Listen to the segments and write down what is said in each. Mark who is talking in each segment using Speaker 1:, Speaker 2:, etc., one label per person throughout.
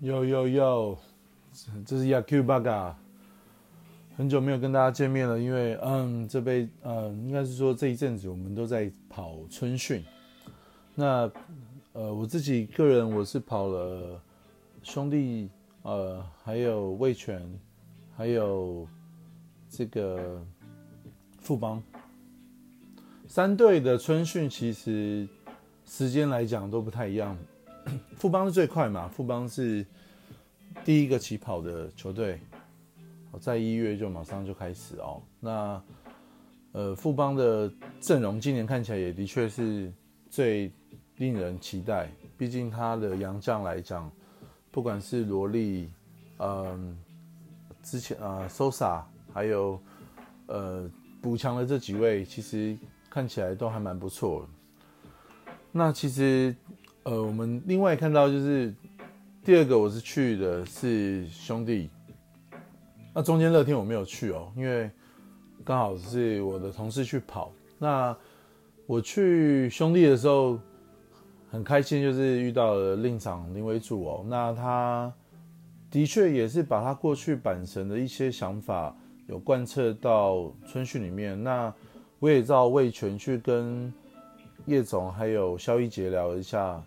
Speaker 1: 哟哟哟，这是 Yaku Baga，很久没有跟大家见面了，因为嗯，这杯嗯，应该是说这一阵子我们都在跑春训。那呃，我自己个人我是跑了兄弟呃，还有魏权，还有这个富邦三队的春训，其实时间来讲都不太一样。富邦是最快嘛？富邦是第一个起跑的球队，在一月就马上就开始哦。那呃，富邦的阵容今年看起来也的确是最令人期待。毕竟他的洋将来讲，不管是罗莉，嗯，之前啊，Sosa，还有呃补强的这几位，其实看起来都还蛮不错。那其实。呃，我们另外看到就是第二个，我是去的是兄弟，那中间乐天我没有去哦，因为刚好是我的同事去跑。那我去兄弟的时候很开心，就是遇到了令长林伟主哦，那他的确也是把他过去板神的一些想法有贯彻到春训里面。那我也照魏权去跟叶总还有肖一杰聊一下。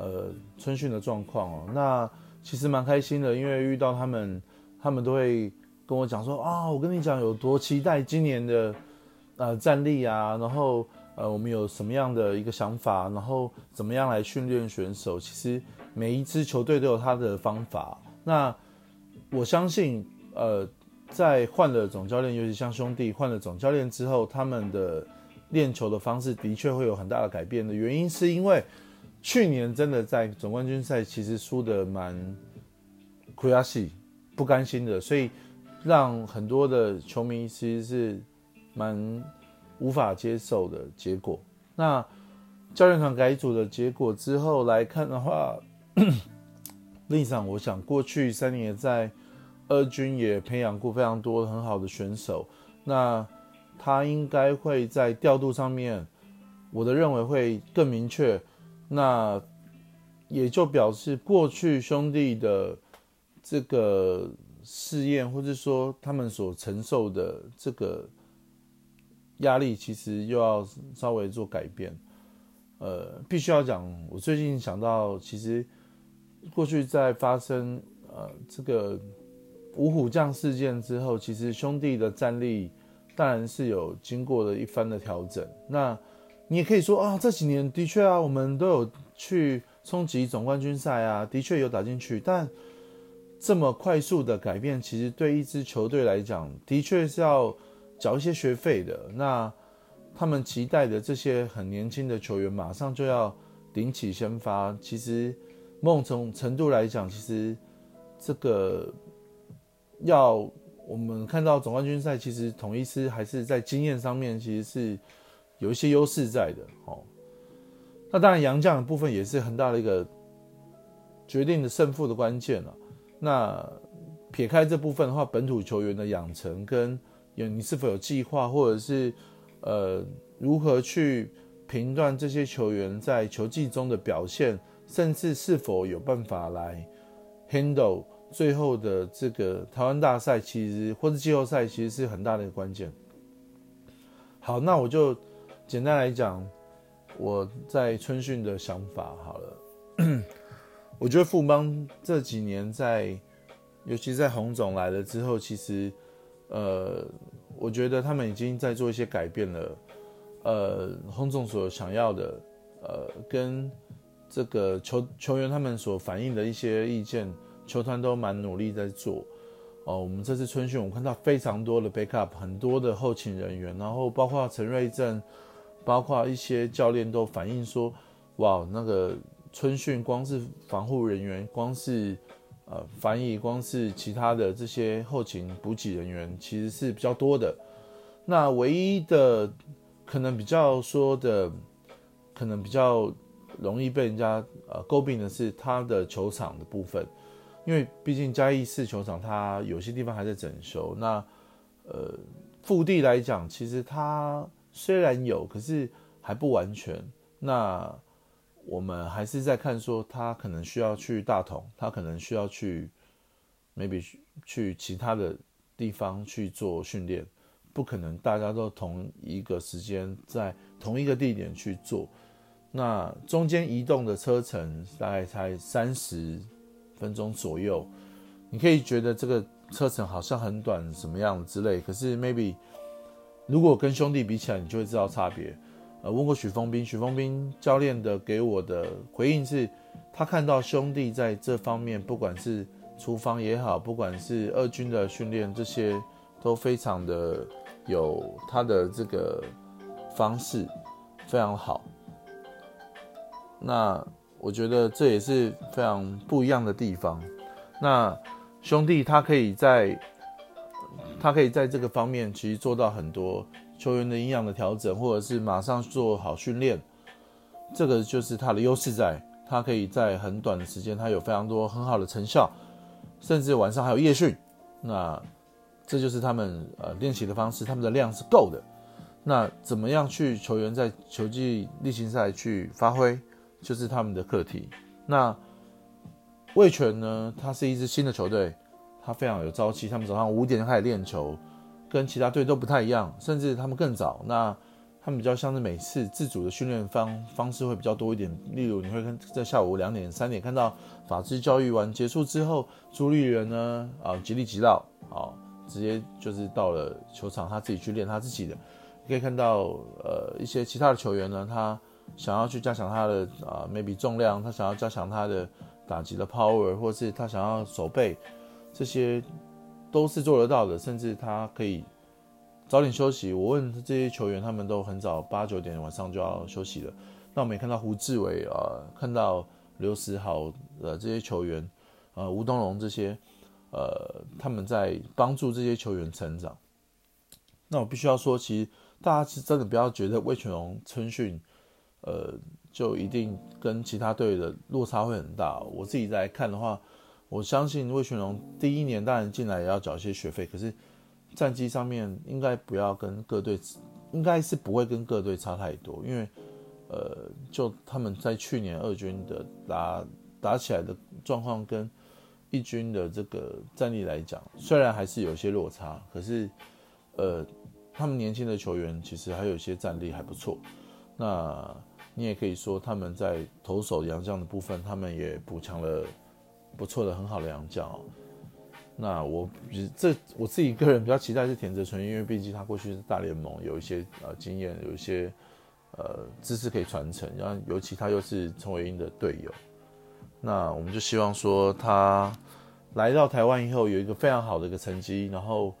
Speaker 1: 呃，春训的状况哦，那其实蛮开心的，因为遇到他们，他们都会跟我讲说啊，我跟你讲有多期待今年的呃战力啊，然后呃我们有什么样的一个想法，然后怎么样来训练选手。其实每一支球队都有他的方法。那我相信，呃，在换了总教练，尤其像兄弟换了总教练之后，他们的练球的方式的确会有很大的改变的原因，是因为。去年真的在总冠军赛其实输的蛮苦亚西不甘心的，所以让很多的球迷其实是蛮无法接受的结果。那教练团改组的结果之后来看的话，另一场我想过去三年在二军也培养过非常多很好的选手，那他应该会在调度上面，我的认为会更明确。那也就表示过去兄弟的这个试验，或者说他们所承受的这个压力，其实又要稍微做改变。呃，必须要讲，我最近想到，其实过去在发生呃这个五虎将事件之后，其实兄弟的战力当然是有经过了一番的调整。那你也可以说啊，这几年的确啊，我们都有去冲击总冠军赛啊，的确有打进去。但这么快速的改变，其实对一支球队来讲，的确是要缴一些学费的。那他们期待的这些很年轻的球员，马上就要顶起先发，其实某种程度来讲，其实这个要我们看到总冠军赛，其实统一师还是在经验上面，其实是。有一些优势在的，哦，那当然杨将的部分也是很大的一个决定的胜负的关键了。那撇开这部分的话，本土球员的养成跟有你是否有计划，或者是呃如何去评断这些球员在球技中的表现，甚至是否有办法来 handle 最后的这个台湾大赛，其实或者季后赛，其实是很大的一个关键。好，那我就。简单来讲，我在春训的想法好了。我觉得富邦这几年在，尤其在洪总来了之后，其实，呃，我觉得他们已经在做一些改变了。呃，洪总所想要的，呃，跟这个球球员他们所反映的一些意见，球团都蛮努力在做。哦，我们这次春训，我看到非常多的 backup，很多的后勤人员，然后包括陈瑞正。包括一些教练都反映说，哇，那个春训光是防护人员，光是呃翻译，光是其他的这些后勤补给人员，其实是比较多的。那唯一的可能比较说的，可能比较容易被人家呃诟病的是他的球场的部分，因为毕竟嘉义市球场它有些地方还在整修。那呃腹地来讲，其实它。虽然有，可是还不完全。那我们还是在看说他可能需要去大同，他可能需要去 maybe 去其他的地方去做训练，不可能大家都同一个时间在同一个地点去做。那中间移动的车程大概才三十分钟左右，你可以觉得这个车程好像很短，什么样之类。可是 maybe 如果跟兄弟比起来，你就会知道差别。呃，问过许峰斌，许峰斌教练的给我的回应是，他看到兄弟在这方面，不管是厨房也好，不管是二军的训练，这些都非常的有他的这个方式，非常好。那我觉得这也是非常不一样的地方。那兄弟他可以在，他可以在这个方面其实做到很多。球员的营养的调整，或者是马上做好训练，这个就是他的优势，在他可以在很短的时间，他有非常多很好的成效，甚至晚上还有夜训，那这就是他们呃练习的方式，他们的量是够的。那怎么样去球员在球季例行赛去发挥，就是他们的课题。那魏权呢，他是一支新的球队，他非常有朝气，他们早上五点就开始练球。跟其他队都不太一样，甚至他们更早。那他们比较像是每次自主的训练方方式会比较多一点。例如，你会看在下午两点、三点看到法制教育完结束之后，朱立人呢啊极力急到啊，直接就是到了球场，他自己去练他自己的。可以看到呃一些其他的球员呢，他想要去加强他的啊 maybe 重量，他想要加强他的打击的 power，或是他想要手背这些。都是做得到的，甚至他可以早点休息。我问这些球员，他们都很早八九点晚上就要休息了。那我们也看到胡志伟啊，看到刘思豪呃这些球员，呃吴东龙这些，呃他们在帮助这些球员成长。那我必须要说，其实大家是真的不要觉得魏全龙春训，呃就一定跟其他队的落差会很大。我自己在看的话。我相信魏全龙第一年当然进来也要缴一些学费，可是战绩上面应该不要跟各队，应该是不会跟各队差太多，因为呃，就他们在去年二军的打打起来的状况跟一军的这个战力来讲，虽然还是有些落差，可是呃，他们年轻的球员其实还有一些战力还不错。那你也可以说他们在投手杨将的部分，他们也补强了。不错的，很好的洋将哦。那我这我自己个人比较期待是田泽纯，因为毕竟他过去是大联盟，有一些呃经验，有一些呃知识可以传承。然后尤其他又是陈伟英的队友，那我们就希望说他来到台湾以后有一个非常好的一个成绩，然后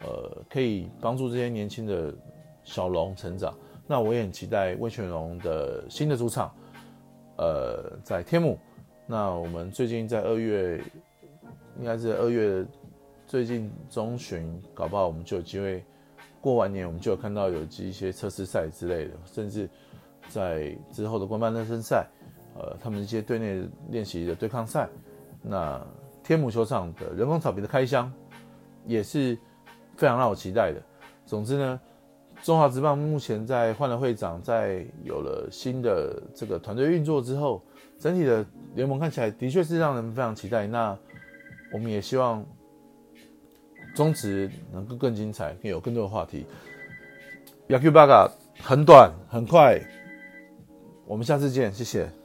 Speaker 1: 呃可以帮助这些年轻的小龙成长。那我也很期待魏全龙的新的主场，呃，在天母。那我们最近在二月，应该是二月最近中旬，搞不好我们就有机会过完年，我们就有看到有一些测试赛之类的，甚至在之后的官办热身赛，呃，他们一些队内练习的对抗赛，那天母球场的人工草坪的开箱也是非常让我期待的。总之呢，中华职棒目前在换了会长，在有了新的这个团队运作之后。整体的联盟看起来的确是让人非常期待。那我们也希望中职能够更精彩，更有更多的话题。Yaku Baga 很短很快，我们下次见，谢谢。